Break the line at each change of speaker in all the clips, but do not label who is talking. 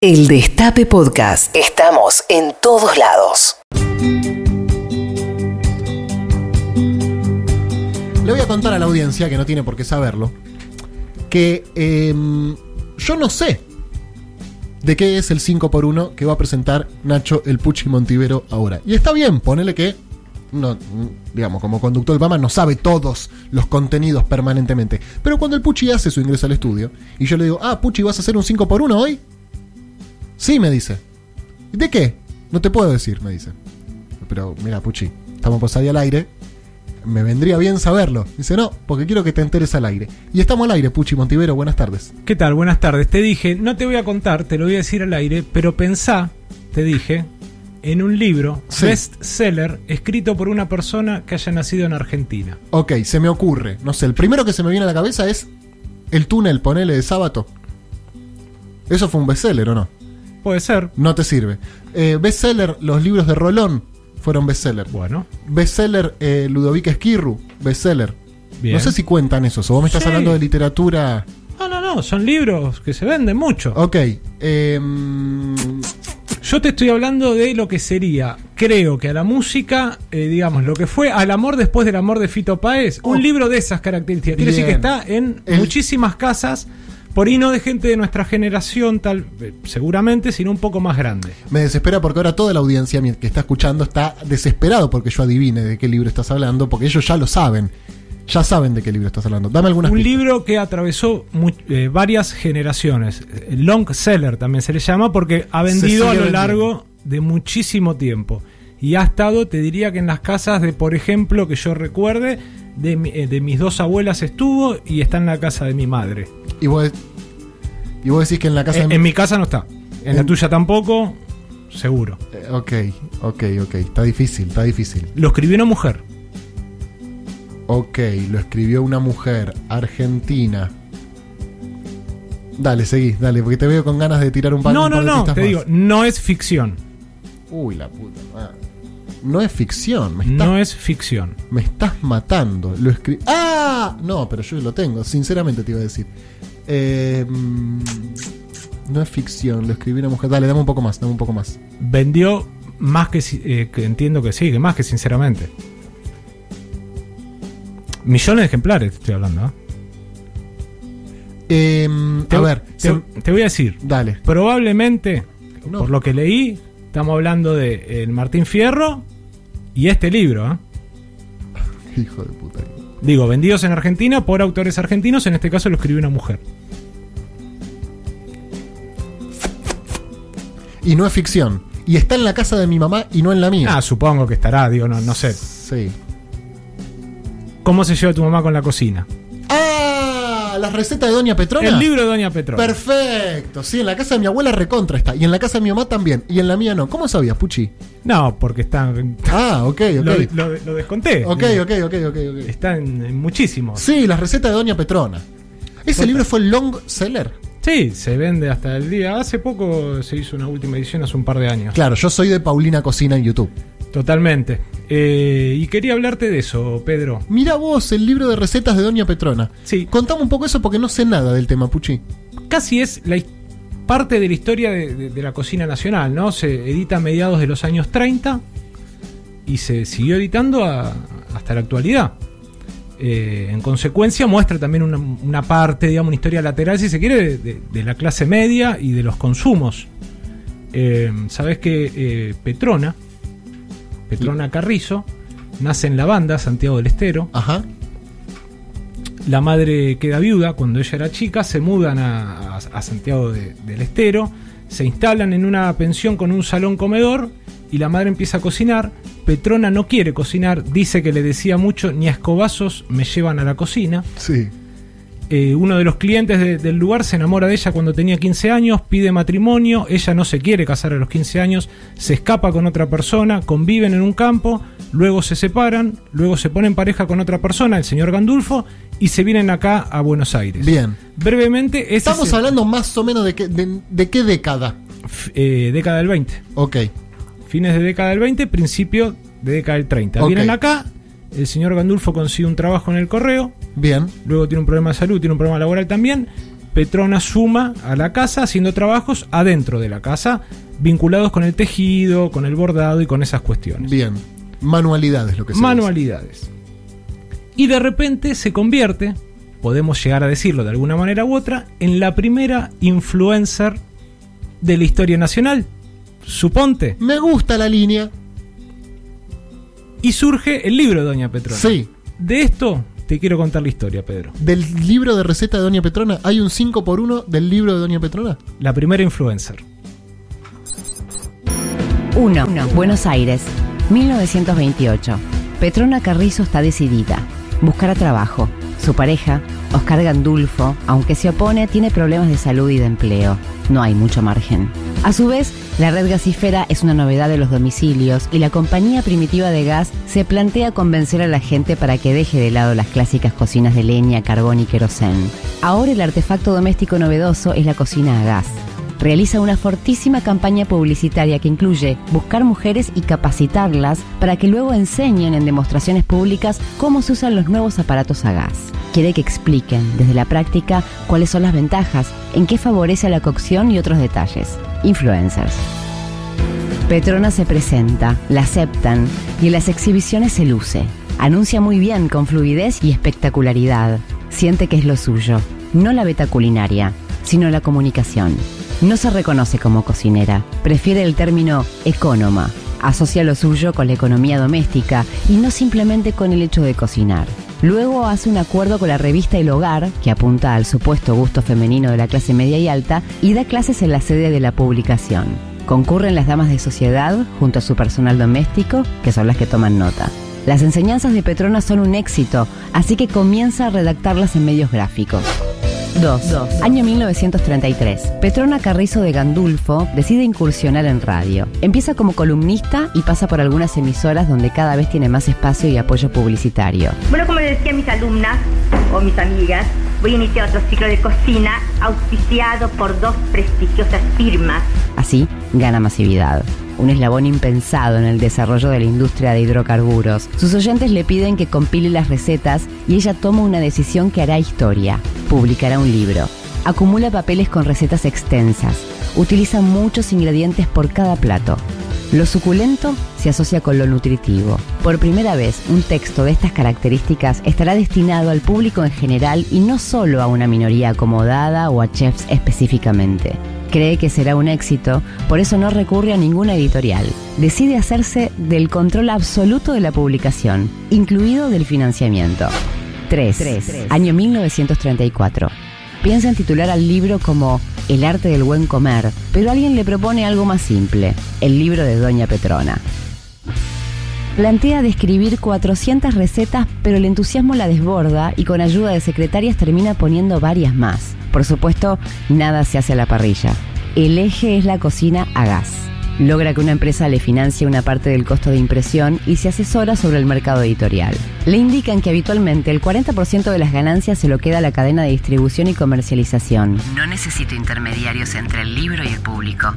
El Destape Podcast. Estamos en todos lados.
Le voy a contar a la audiencia, que no tiene por qué saberlo, que em, yo no sé de qué es el 5x1 que va a presentar Nacho el Puchi Montivero ahora. Y está bien, ponele que, no, digamos, como conductor del programa no sabe todos los contenidos permanentemente. Pero cuando el Puchi hace su ingreso al estudio, y yo le digo, ah, Puchi, ¿vas a hacer un 5x1 hoy? Sí, me dice. ¿De qué? No te puedo decir, me dice. Pero mira, Puchi, estamos por salir al aire. Me vendría bien saberlo. Dice, no, porque quiero que te enteres al aire. Y estamos al aire, Puchi Montivero, buenas tardes.
¿Qué tal? Buenas tardes. Te dije, no te voy a contar, te lo voy a decir al aire, pero pensá, te dije, en un libro
Sí.
bestseller escrito por una persona que haya nacido en Argentina.
Ok, se me ocurre. No sé, el primero que se me viene a la cabeza es El túnel, ponele de sábado. ¿Eso fue un bestseller o no?
Puede ser.
No te sirve. Eh, bestseller, los libros de Rolón fueron bestseller.
Bueno,
Bestseller, eh, Ludovica Esquirru, bestseller.
bien.
No sé si cuentan eso. O vos me estás
Sí.
hablando de literatura.
No, no, no, son libros que se venden mucho.
Ok. eh, mm,
Yo te estoy hablando de lo que sería, creo que a la música, eh, digamos, lo que fue al amor después del amor de Fito Páez,
Oh.
un libro de esas características. Quiere decir que está en
El-
muchísimas casas, por ahí no de gente de nuestra generación, tal, eh, seguramente, sino un poco más grande.
me desespera porque ahora toda la audiencia que está escuchando está desesperado porque yo adivine de qué libro estás hablando, porque ellos ya lo saben. Ya saben de qué libro estás hablando. Dame algunas
Un
pistas.
libro que atravesó eh, varias generaciones. Long seller también se le llama porque ha vendido a lo largo de muchísimo tiempo. Y ha estado, te diría que en las casas de, por ejemplo, que yo recuerde, de, mi- eh, de mis dos abuelas estuvo y está en la casa de mi madre.
Y vos, y vos decís que en la casa
Eh,
de
en mi casa no está. En la
En-
tuya tampoco, seguro.
Eh, Ok, ok, ok. Está difícil, está difícil.
Lo escribió una mujer.
Ok, lo escribió una mujer argentina. Dale, seguí, dale, porque te veo con ganas de tirar un par
No,
un
no,
par de
no,
pistas
te
más.
digo, no es ficción.
Uy, la puta madre. No es ficción, me estás,
No es ficción.
me estás matando. Lo escri ¡Ah! No, pero yo lo tengo, sinceramente te iba a decir. Eh, mm, no es ficción, lo escribió una mujer. Dale, dame un poco más, dame un poco más.
Vendió más que, eh, que entiendo que sí, que más que sinceramente. Millones de ejemplares, te estoy hablando. ¿eh?
Eh,
Te,
a ver,
te, voy a decir,
dale.
probablemente,
No.
por lo que leí, estamos hablando de el Martín Fierro y este libro. ¿eh?
Hijo de puta.
Digo, vendidos en Argentina por autores argentinos, en este caso lo escribió una mujer.
Y no es ficción. Y está en la casa de mi mamá y no en la mía.
Ah, supongo que estará, digo, no, no sé.
Sí.
¿Cómo se lleva tu mamá con la cocina?
La receta de Doña Petrona.
El libro de Doña Petrona.
Perfecto. Sí, en la casa de mi abuela recontra está. Y en la casa de mi mamá también. Y en la mía no. ¿Cómo sabías, Puchi?
No, porque están...
Ah, ok, ok.
Lo, lo- lo desconté.
Ok, ok, ok, ok, ok.
Está en, en muchísimos.
Sí, la receta de Doña Petrona. Ese
Total.
libro fue long seller.
Sí, se vende hasta el día. Hace poco se hizo una última edición, hace un par de años.
Claro, yo soy de Paulina Cocina en YouTube.
Totalmente. Eh, y quería hablarte de eso, Pedro.
Mira vos el libro de recetas de Doña Petrona.
Sí.
Contame un poco eso porque no sé nada del tema, Puchi.
Casi es la parte de la historia de, de- de la cocina nacional, ¿no? Se edita a mediados de los años 30 y se siguió editando a- hasta la actualidad. Eh, en consecuencia muestra también una, una parte, digamos, una historia lateral, si se quiere, de, la clase media y de los consumos. Eh, Sabes que Petrona, Petrona Carrizo, nace en la banda, Santiago del Estero.
Ajá.
La madre queda viuda cuando ella era chica, se mudan a, Santiago de- del Estero, se instalan en una pensión con un salón comedor y la madre empieza a cocinar. Petrona no quiere cocinar, dice que le decía mucho, ni a escobazos me llevan a la cocina.
Sí.
Eh, uno de los clientes de- del lugar se enamora de ella cuando tenía 15 años, pide matrimonio, ella no se quiere casar a los 15 años, se escapa con otra persona, conviven en un campo, luego se separan, luego se ponen pareja con otra persona, el señor Gandulfo, y se vienen acá a Buenos Aires.
Bien.
Brevemente,
Estamos hablando más o menos de qué, de, de qué década.
eh, década del 20.
Ok.
Fines de década del 20, principio de década del 30.
Ok.
Vienen acá, el señor Gandulfo consigue un trabajo en el correo,
Bien.
luego tiene un problema de salud, tiene un problema laboral también, Petrona suma a la casa haciendo trabajos adentro de la casa, vinculados con el tejido, con el bordado y con esas cuestiones.
Bien. Manualidades, lo que se
Manualidades. Y de repente se convierte, podemos llegar a decirlo de alguna manera u otra, en la primera influencer de la historia nacional. Suponte.
Me gusta la línea.
Y surge el libro de Doña Petrona.
Sí.
De esto te quiero contar la historia, Pedro.
Del libro de receta de Doña Petrona, ¿hay un 5 por 1 del libro de Doña Petrona?
La primera influencer.
1. Buenos Aires, 1928. Petrona Carrizo está decidida. Buscará trabajo. Su pareja, Oscar Gandulfo, aunque se opone, tiene problemas de salud y de empleo. No hay mucho margen. A su vez, la red gasífera es una novedad de los domicilios y la compañía primitiva de gas se plantea convencer a la gente para que deje de lado las clásicas cocinas de leña, carbón y querosén. Ahora el artefacto doméstico novedoso es la cocina a gas realiza una fortísima campaña publicitaria que incluye buscar mujeres y capacitarlas para que luego enseñen en demostraciones públicas cómo se usan los nuevos aparatos a gas. Quiere que expliquen desde la práctica cuáles son las ventajas, en qué favorece la cocción y otros detalles. Influencers. Petrona se presenta, la aceptan y en las exhibiciones se luce. Anuncia muy bien con fluidez y espectacularidad. Siente que es lo suyo, no la beta culinaria, sino la comunicación. No se reconoce como cocinera, prefiere el término economa. Asocia lo suyo con la economía doméstica y no simplemente con el hecho de cocinar. Luego hace un acuerdo con la revista El Hogar, que apunta al supuesto gusto femenino de la clase media y alta, y da clases en la sede de la publicación. Concurren las damas de sociedad junto a su personal doméstico, que son las que toman nota. Las enseñanzas de Petrona son un éxito, así que comienza a redactarlas en medios gráficos. 2. Año 1933. Petrona Carrizo de Gandulfo decide incursionar en radio. Empieza como columnista y pasa por algunas emisoras donde cada vez tiene más espacio y apoyo publicitario.
Bueno, como les decía a mis alumnas o mis amigas, voy a iniciar otro ciclo de cocina auspiciado por dos prestigiosas firmas.
Así gana masividad. Un eslabón impensado en el desarrollo de la industria de hidrocarburos. Sus oyentes le piden que compile las recetas y ella toma una decisión que hará historia. Publicará un libro. Acumula papeles con recetas extensas. Utiliza muchos ingredientes por cada plato. Lo suculento se asocia con lo nutritivo. Por primera vez, un texto de estas características estará destinado al público en general y no solo a una minoría acomodada o a chefs específicamente. Cree que será un éxito, por eso no recurre a ninguna editorial. Decide hacerse del control absoluto de la publicación, incluido del financiamiento. 3. Año 1934. Piensa en titular al libro como El arte del buen comer, pero alguien le propone algo más simple, el libro de Doña Petrona. Plantea describir 400 recetas, pero el entusiasmo la desborda y con ayuda de secretarias termina poniendo varias más. Por supuesto, nada se hace a la parrilla. El eje es la cocina a gas. Logra que una empresa le financie una parte del costo de impresión y se asesora sobre el mercado editorial. Le indican que habitualmente el 40% de las ganancias se lo queda a la cadena de distribución y comercialización. No necesito intermediarios entre el libro y el público.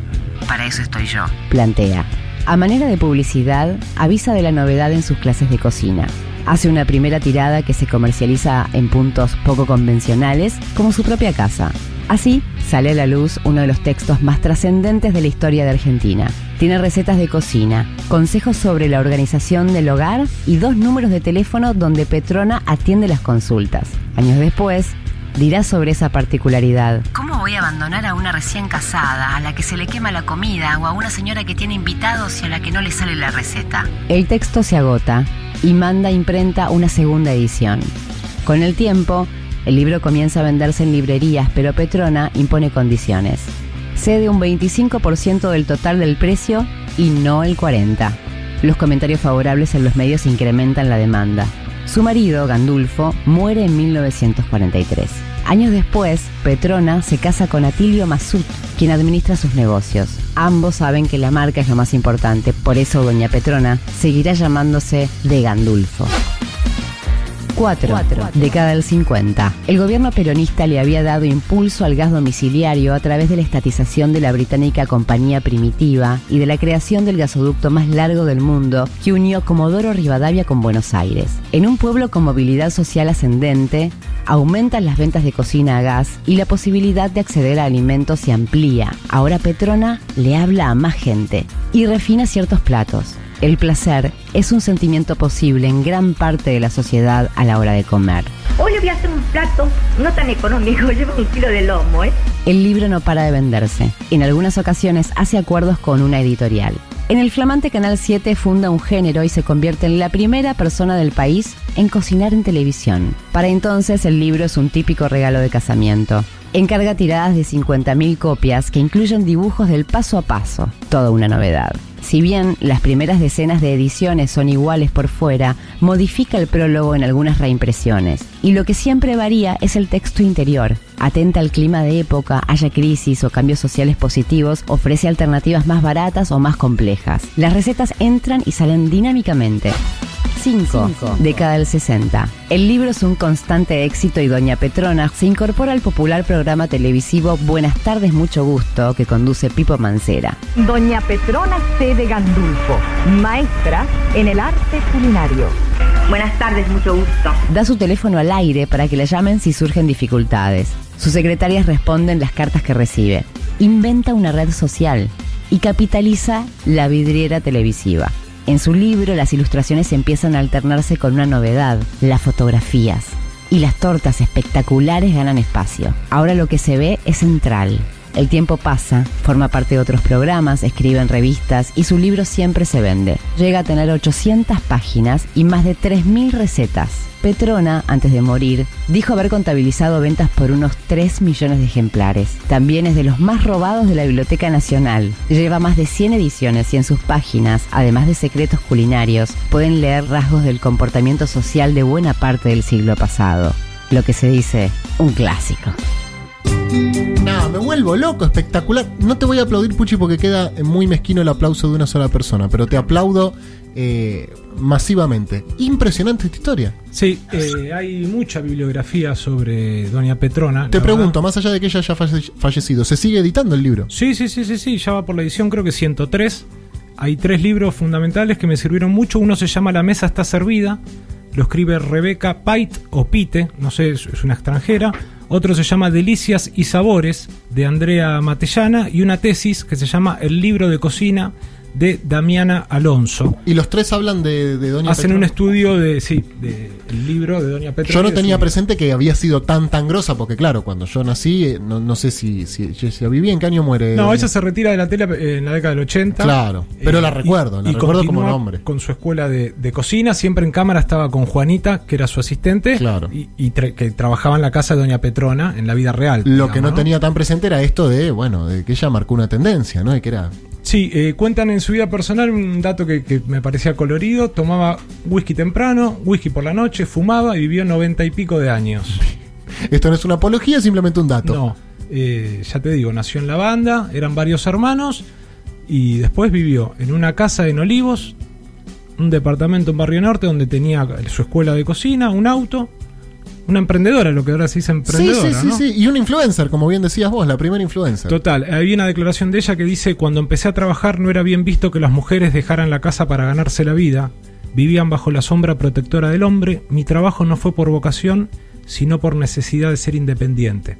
Para eso estoy yo. Plantea. A manera de publicidad, avisa de la novedad en sus clases de cocina. Hace una primera tirada que se comercializa en puntos poco convencionales, como su propia casa. Así, sale a la luz uno de los textos más trascendentes de la historia de Argentina. Tiene recetas de cocina, consejos sobre la organización del hogar y dos números de teléfono donde Petrona atiende las consultas. Años después, dirá sobre esa particularidad. ¿Cómo voy a abandonar a una recién casada, a la que se le quema la comida, o a una señora que tiene invitados y a la que no le sale la receta? El texto se agota y manda imprenta una segunda edición. Con el tiempo, el libro comienza a venderse en librerías, pero Petrona impone condiciones. Cede un 25% del total del precio y no el 40%. Los comentarios favorables en los medios incrementan la demanda. Su marido, Gandulfo, muere en 1943. Años después, Petrona se casa con Atilio Masut, quien administra sus negocios. Ambos saben que la marca es lo más importante, por eso Doña Petrona seguirá llamándose de Gandulfo. 4. Década del 50. El gobierno peronista le había dado impulso al gas domiciliario a través de la estatización de la británica Compañía Primitiva y de la creación del gasoducto más largo del mundo que unió Comodoro Rivadavia con Buenos Aires. En un pueblo con movilidad social ascendente, aumentan las ventas de cocina a gas y la posibilidad de acceder a alimentos se amplía. Ahora Petrona le habla a más gente y refina ciertos platos. El placer es un sentimiento posible en gran parte de la sociedad a la hora de comer.
Hoy le voy a hacer un plato no tan económico, lleva un kilo de lomo, ¿eh?
El libro no para de venderse. En algunas ocasiones hace acuerdos con una editorial. En el flamante Canal 7 funda un género y se convierte en la primera persona del país en cocinar en televisión. Para entonces el libro es un típico regalo de casamiento. Encarga tiradas de 50.000 copias que incluyen dibujos del paso a paso. Toda una novedad. Si bien las primeras decenas de ediciones son iguales por fuera, modifica el prólogo en algunas reimpresiones. Y lo que siempre varía es el texto interior. Atenta al clima de época, haya crisis o cambios sociales positivos, ofrece alternativas más baratas o más complejas. Las recetas entran y salen dinámicamente. 5. Década del 60. El libro es un constante éxito y Doña Petrona se incorpora al popular programa televisivo Buenas tardes, mucho gusto que conduce Pipo Mancera.
Doña Petrona C. de Gandulfo, maestra en el arte culinario.
Buenas tardes, mucho gusto.
Da su teléfono al aire para que la llamen si surgen dificultades. Sus secretarias responden las cartas que recibe. Inventa una red social y capitaliza la vidriera televisiva. En su libro las ilustraciones empiezan a alternarse con una novedad, las fotografías. Y las tortas espectaculares ganan espacio. Ahora lo que se ve es central. El tiempo pasa, forma parte de otros programas, escribe en revistas y su libro siempre se vende. Llega a tener 800 páginas y más de 3.000 recetas. Petrona, antes de morir, dijo haber contabilizado ventas por unos 3 millones de ejemplares. También es de los más robados de la Biblioteca Nacional. Lleva más de 100 ediciones y en sus páginas, además de secretos culinarios, pueden leer rasgos del comportamiento social de buena parte del siglo pasado. Lo que se dice, un clásico.
No, me vuelvo loco, espectacular. No te voy a aplaudir, Puchi, porque queda muy mezquino el aplauso de una sola persona, pero te aplaudo eh, masivamente. Impresionante esta historia.
Sí, eh, hay mucha bibliografía sobre Doña Petrona.
Te pregunto,
verdad.
más allá de que ella haya falle- fallecido, ¿se sigue editando el libro?
Sí, sí, sí, sí, sí, ya va por la edición, creo que 103. Hay tres libros fundamentales que me sirvieron mucho. Uno se llama La mesa está servida. Lo escribe Rebeca Pait o Pite, no sé, es una extranjera. Otro se llama Delicias y Sabores de Andrea Matellana. Y una tesis que se llama El libro de cocina de Damiana Alonso.
Y los tres hablan de, de Doña
Hacen un estudio de, sí, de el libro de Doña Petrona.
Yo no
de
tenía
su-
presente que había sido tan tan grosa, porque claro, cuando yo nací, eh, no, no sé si, si, si, si viví, ¿en qué año muere?
No,
Doña?
ella se retira de la tele eh, en la década del 80.
Claro, pero la recuerdo, la recuerdo como nombre.
Con su escuela de, de cocina, siempre en cámara estaba con Juanita, que era su asistente,
Claro.
y, y tra- que trabajaba en la casa de Doña Petrona, en la vida real.
Lo
digamos,
que no, tenía tan presente era esto de, bueno, de que ella marcó una tendencia, ¿no? De que era.
Sí, eh, cuentan en su vida personal un dato que, que me parecía colorido. Tomaba whisky temprano, whisky por la noche, fumaba y vivió noventa y pico de años.
Esto no es una apología, es simplemente un dato.
No, eh, ya te digo, nació en la banda, eran varios hermanos y después vivió en una casa en Olivos, un departamento en Barrio Norte donde tenía su escuela de cocina, un auto, una emprendedora, lo que ahora se dice
sí,
emprendedora.
sí, sí,
¿no?
sí. Y un influencer, como bien decías vos, la primera influencer.
Total, había una declaración de ella que dice, cuando empecé a trabajar no era bien visto que las mujeres dejaran la casa para ganarse la vida, vivían bajo la sombra protectora del hombre, mi trabajo no fue por vocación, sino por necesidad de ser independiente.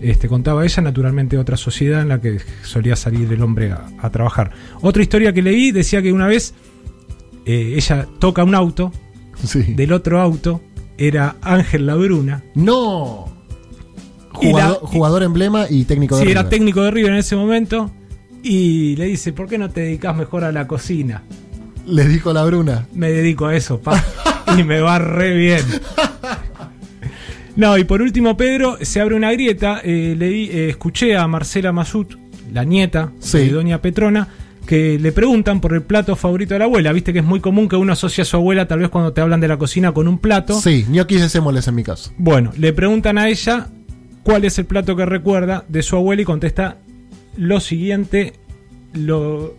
Este, contaba ella, naturalmente, otra sociedad en la que solía salir el hombre a, a trabajar. Otra historia que leí decía que una vez eh, ella toca un auto,
Sí.
del otro auto era Ángel Labruna,
No.
La-
Jugador, emblema y técnico de
Sí, era
River.
técnico de River en ese momento. Y le dice, ¿por qué no te dedicas mejor a la cocina?
Le dijo la Bruna.
Me dedico a eso, pa. y me va re bien. No, y por último, Pedro, se abre una grieta. eh, leí, eh, escuché a Marcela Masut, la nieta
Sí.
de Doña Petrona, que le preguntan por el plato favorito de la abuela. Viste que es muy común que uno asocie a su abuela, tal vez cuando te hablan de la cocina, con un plato.
Sí, ñoquis de semoles en mi caso.
Bueno, le preguntan a ella cuál es el plato que recuerda de su abuela y contesta lo siguiente. Lo...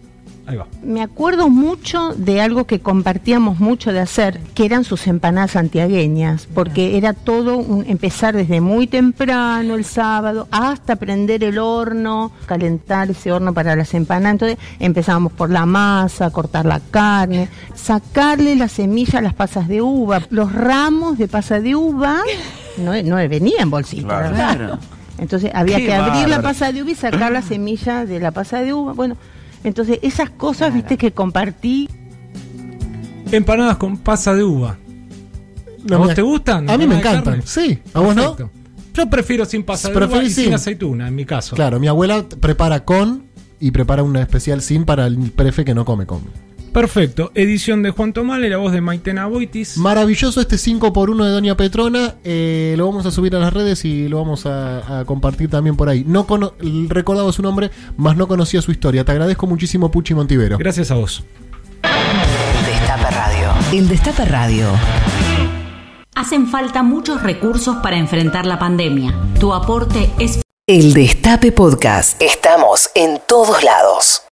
Ahí va.
Me acuerdo mucho de algo que compartíamos mucho de hacer, que eran sus empanadas santiagueñas, porque era todo un, empezar desde muy temprano el sábado hasta prender el horno, calentar ese horno para las empanadas. Entonces empezábamos por la masa, cortar la carne, sacarle la semilla a las pasas de uva, los ramos de pasa de uva, no, no venía en bolsita,
Claro.
¿verdad?
Claro.
Entonces había
Qué
que abrir la pasa de uva y sacar la semilla de la pasa de uva. Bueno, entonces esas cosas, viste, que compartí.
Empanadas con pasa de uva.
No,
¿A vos
mira,
te gustan?
A mí me
¿Empanadas de
encantan.
carne?
Sí, ¿a vos no?
Yo prefiero sin pasa de uva y sin
sin.
aceituna, en mi caso.
Claro, mi abuela prepara con y prepara una especial sin para el prefe que no come con.
Perfecto. Edición de Juan Tomale, la voz de Maitena Boitis.
Maravilloso este 5x1 de Doña Petrona. eh, lo vamos a subir a las redes y lo vamos a, a compartir también por ahí. No cono- recordaba su nombre, más no conocía su historia. Te agradezco muchísimo, Puchi Montivero.
Gracias a vos.
Destape Radio. El Destape Radio.
Hacen falta muchos recursos para enfrentar la pandemia. Tu aporte es
El Destape Podcast. Estamos en todos lados.